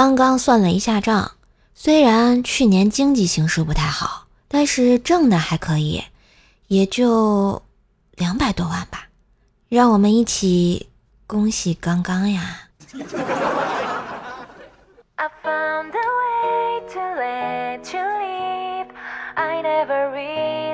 刚刚算了一下账，虽然去年经济形势不太好，但是挣的还可以，也就两百多万吧。让我们一起恭喜刚刚呀！I never read！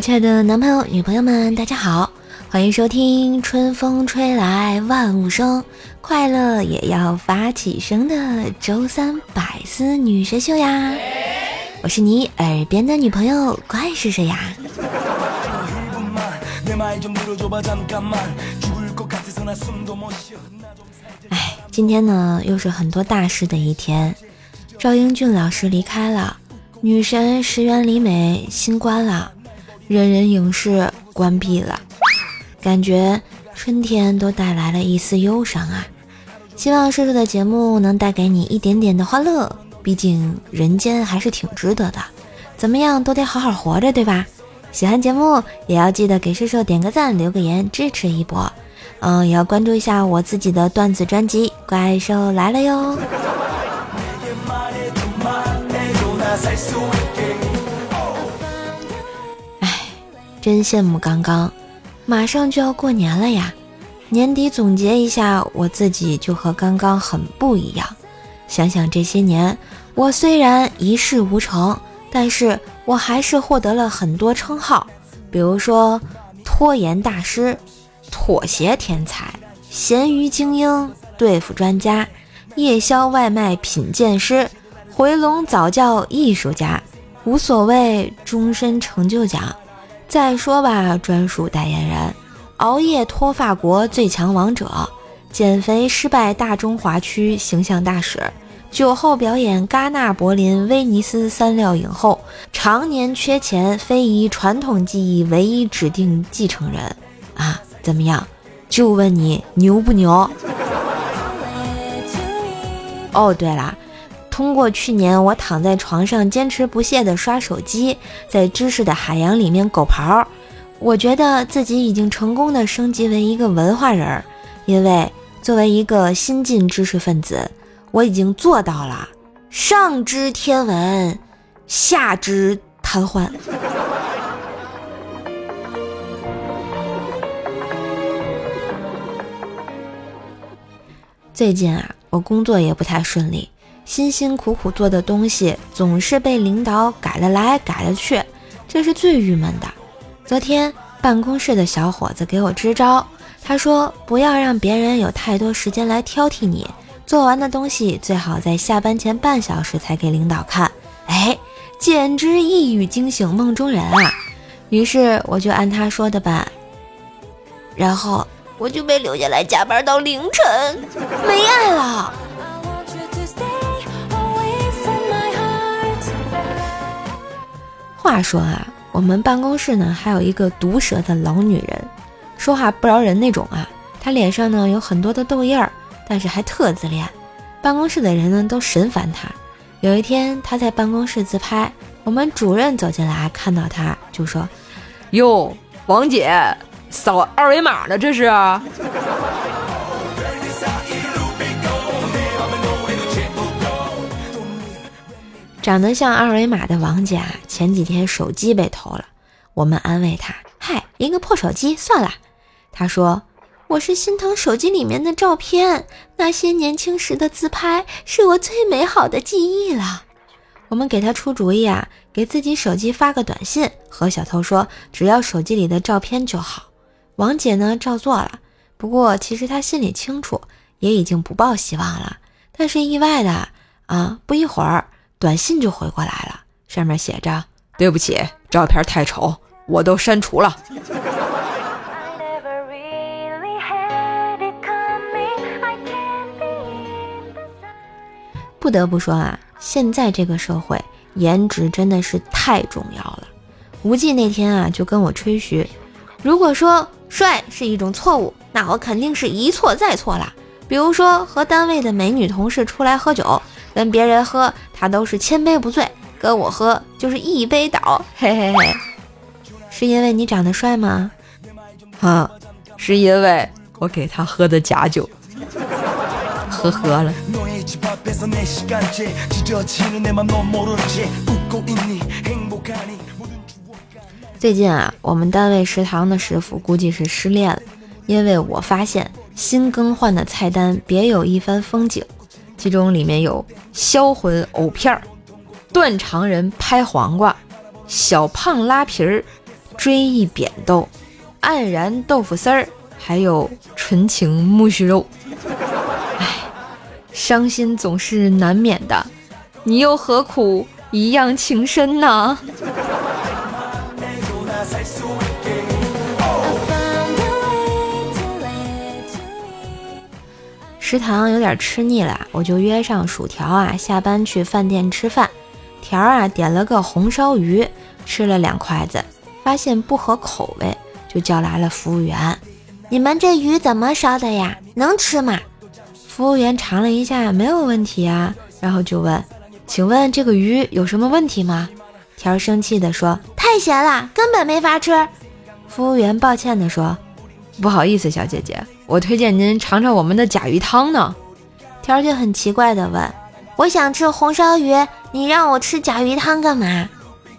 亲爱的男朋友、女朋友们，大家好，欢迎收听《春风吹来万物生，快乐也要发起声》的周三百思女神秀呀！我是你耳边的女朋友，怪是谁呀？哎，今天呢，又是很多大事的一天，赵英俊老师离开了，女神石原里美新冠了。人人影视关闭了，感觉春天都带来了一丝忧伤啊！希望瘦瘦的节目能带给你一点点的欢乐，毕竟人间还是挺值得的。怎么样都得好好活着，对吧？喜欢节目也要记得给瘦瘦点个赞，留个言支持一波。嗯，也要关注一下我自己的段子专辑《怪兽来了》哟。真羡慕刚刚，马上就要过年了呀！年底总结一下，我自己就和刚刚很不一样。想想这些年，我虽然一事无成，但是我还是获得了很多称号，比如说拖延大师、妥协天才、咸鱼精英、对付专家、夜宵外卖品鉴师、回笼早教艺术家、无所谓终身成就奖。再说吧，专属代言人，熬夜脱发国最强王者，减肥失败大中华区形象大使，酒后表演戛纳、柏林、威尼斯三料影后，常年缺钱非遗传统技艺唯一指定继承人啊！怎么样？就问你牛不牛？哦，对了。通过去年我躺在床上坚持不懈地刷手机，在知识的海洋里面狗刨，我觉得自己已经成功的升级为一个文化人儿。因为作为一个新晋知识分子，我已经做到了上知天文，下知瘫痪。最近啊，我工作也不太顺利。辛辛苦苦做的东西总是被领导改了来改了去，这是最郁闷的。昨天办公室的小伙子给我支招，他说不要让别人有太多时间来挑剔你，做完的东西最好在下班前半小时才给领导看。哎，简直一语惊醒梦中人啊！于是我就按他说的办，然后我就被留下来加班到凌晨，没爱了。话说啊，我们办公室呢还有一个毒舌的老女人，说话不饶人那种啊。她脸上呢有很多的痘印儿，但是还特自恋。办公室的人呢都神烦她。有一天她在办公室自拍，我们主任走进来看到她就说：“哟，王姐扫二维码呢，这是？”长得像二维码的王姐啊前几天手机被偷了，我们安慰她：“嗨，一个破手机算了。”她说：“我是心疼手机里面的照片，那些年轻时的自拍是我最美好的记忆了。”我们给她出主意啊，给自己手机发个短信，和小偷说只要手机里的照片就好。王姐呢照做了，不过其实她心里清楚，也已经不抱希望了。但是意外的啊，不一会儿。短信就回过来了，上面写着：“对不起，照片太丑，我都删除了。”不得不说啊，现在这个社会，颜值真的是太重要了。无忌那天啊，就跟我吹嘘：“如果说帅是一种错误，那我肯定是一错再错啦。比如说和单位的美女同事出来喝酒。”跟别人喝，他都是千杯不醉，跟我喝就是一杯倒，嘿嘿嘿。是因为你长得帅吗？啊，是因为我给他喝的假酒，呵呵了。最近啊，我们单位食堂的师傅估计是失恋了，因为我发现新更换的菜单别有一番风景，其中里面有销魂藕片儿、断肠人拍黄瓜、小胖拉皮儿、追忆扁豆、黯然豆腐丝儿，还有纯情木须肉。唉，伤心总是难免的，你又何苦一样情深呢？食堂有点吃腻了，我就约上薯条啊，下班去饭店吃饭。条啊点了个红烧鱼，吃了两筷子，发现不合口味，就叫来了服务员。你们这鱼怎么烧的呀？能吃吗？服务员尝了一下，没有问题啊，然后就问：“请问这个鱼有什么问题吗？”条生气地说：“太咸了，根本没法吃。”服务员抱歉地说：“不好意思，小姐姐。”我推荐您尝尝我们的甲鱼汤呢。条就很奇怪的问：“我想吃红烧鱼，你让我吃甲鱼汤干嘛？”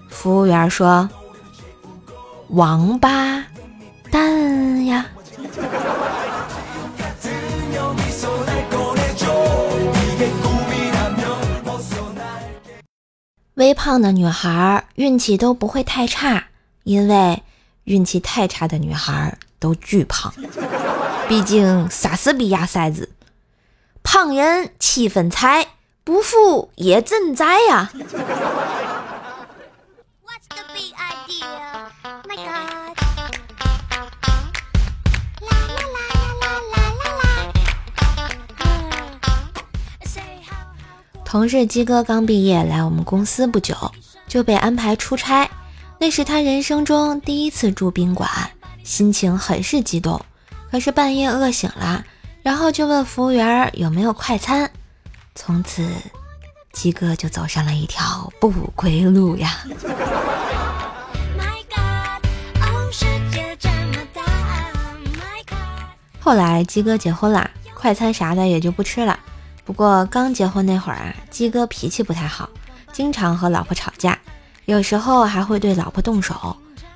服务员说：“王八蛋呀。”微胖的女孩运气都不会太差，因为运气太差的女孩都巨胖。毕竟莎士比亚塞子，胖人七分财，不富也赈灾呀。同事鸡哥刚毕业来我们公司不久，就被安排出差，那是他人生中第一次住宾馆，心情很是激动。可是半夜饿醒了，然后就问服务员有没有快餐。从此，鸡哥就走上了一条不归路呀。后来鸡哥结婚了，快餐啥的也就不吃了。不过刚结婚那会儿啊，鸡哥脾气不太好，经常和老婆吵架，有时候还会对老婆动手。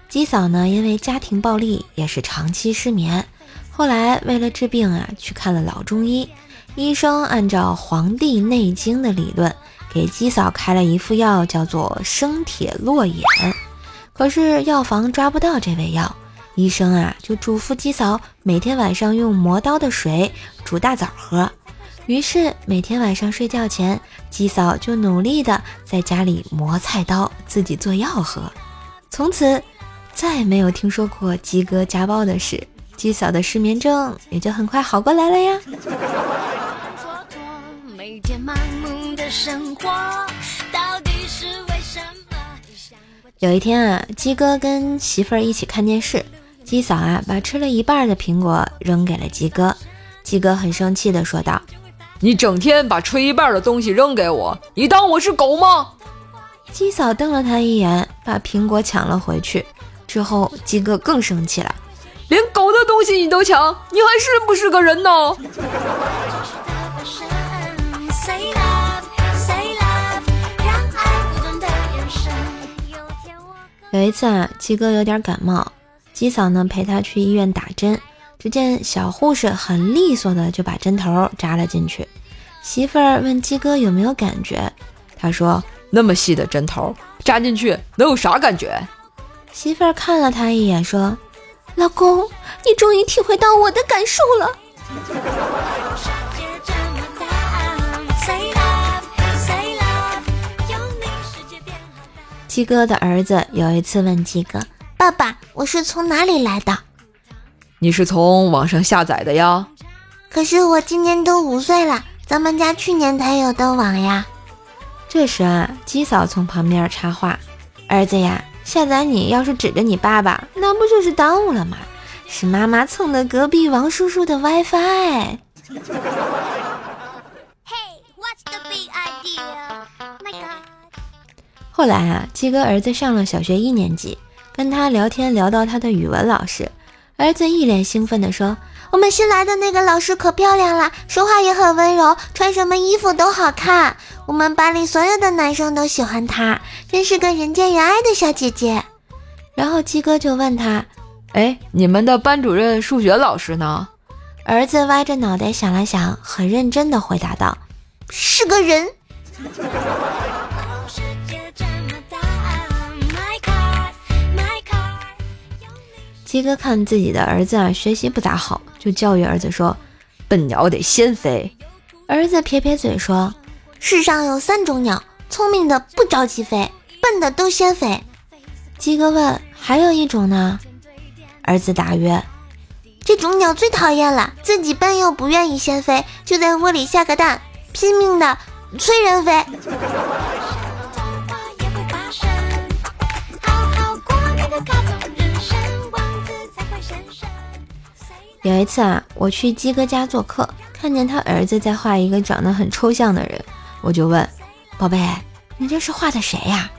鸡嫂呢，因为家庭暴力，也是长期失眠。后来为了治病啊，去看了老中医。医生按照《黄帝内经》的理论，给鸡嫂开了一副药，叫做生铁络眼。可是药房抓不到这味药，医生啊就嘱咐鸡嫂每天晚上用磨刀的水煮大枣喝。于是每天晚上睡觉前，鸡嫂就努力的在家里磨菜刀，自己做药喝。从此再没有听说过鸡哥家暴的事。鸡嫂的失眠症也就很快好过来了呀。有一天啊，鸡哥跟媳妇儿一起看电视，鸡嫂啊把吃了一半的苹果扔给了鸡哥，鸡哥很生气的说道：“你整天把吃一半的东西扔给我，你当我是狗吗？”鸡嫂瞪了他一眼，把苹果抢了回去。之后，鸡哥更生气了。连狗的东西你都抢，你还是不是个人呢？有一次啊，鸡哥有点感冒，鸡嫂呢陪他去医院打针，只见小护士很利索的就把针头扎了进去。媳妇儿问鸡哥有没有感觉，他说：“那么细的针头扎进去能有啥感觉？”媳妇儿看了他一眼说。老公，你终于体会到我的感受了。鸡哥的儿子有一次问鸡哥：“爸爸，我是从哪里来的？”“你是从网上下载的呀。”“可是我今年都五岁了，咱们家去年才有的网呀。”这时啊，鸡嫂从旁边插话：“儿子呀。”下载你要是指着你爸爸，那不就是耽误了吗？是妈妈蹭的隔壁王叔叔的 WiFi。后来啊，鸡哥儿子上了小学一年级，跟他聊天聊到他的语文老师，儿子一脸兴奋地说：“我们新来的那个老师可漂亮了，说话也很温柔，穿什么衣服都好看。我们班里所有的男生都喜欢她，真是个人见人爱的小姐姐。”然后鸡哥就问他：“哎，你们的班主任数学老师呢？”儿子歪着脑袋想了想，很认真的回答道：“是个人。”鸡哥看自己的儿子啊，学习不咋好，就教育儿子说：“笨鸟得先飞。”儿子撇撇嘴说：“世上有三种鸟，聪明的不着急飞，笨的都先飞。”鸡哥问：“还有一种呢？”儿子答曰：“这种鸟最讨厌了，自己笨又不愿意先飞，就在窝里下个蛋，拼命的催人飞。”有一次啊，我去鸡哥家做客，看见他儿子在画一个长得很抽象的人，我就问：“宝贝，你这是画的谁呀？”“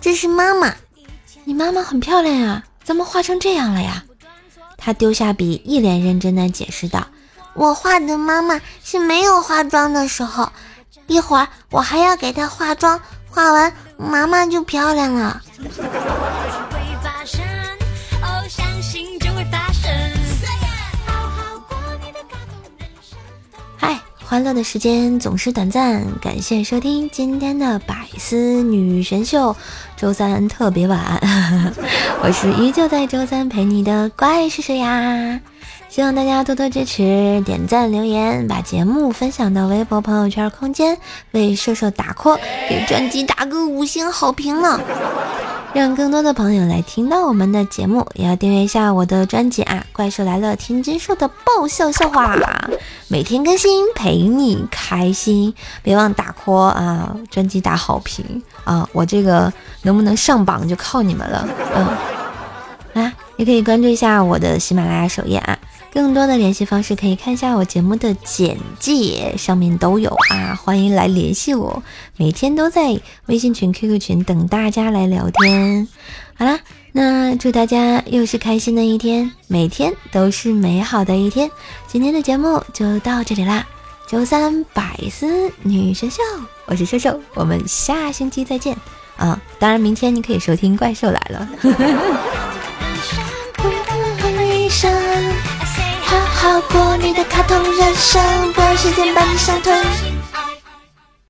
这是妈妈。”“你妈妈很漂亮呀，怎么画成这样了呀？”他丢下笔，一脸认真的解释道：“我画的妈妈是没有化妆的时候，一会儿我还要给她化妆，画完妈妈就漂亮了。”欢乐的时间总是短暂，感谢收听今天的百思女神秀，周三特别晚，我是依旧在周三陪你的怪叔叔呀，希望大家多多支持，点赞留言，把节目分享到微博朋友圈空间，为瘦瘦打 call，给专辑打个五星好评呢。让更多的朋友来听到我们的节目，也要订阅一下我的专辑啊！怪兽来了，天津说的爆笑笑话，每天更新，陪你开心。别忘打 call 啊，专辑打好评啊！我这个能不能上榜就靠你们了。嗯，啊，也可以关注一下我的喜马拉雅首页啊。更多的联系方式可以看一下我节目的简介，上面都有啊，欢迎来联系我，每天都在微信群、QQ 群等大家来聊天。好啦，那祝大家又是开心的一天，每天都是美好的一天。今天的节目就到这里啦，周三百思女神秀，我是瘦瘦，我们下星期再见啊！当然，明天你可以收听怪兽来了。好过你的卡通人生，不让时间把你伤吞。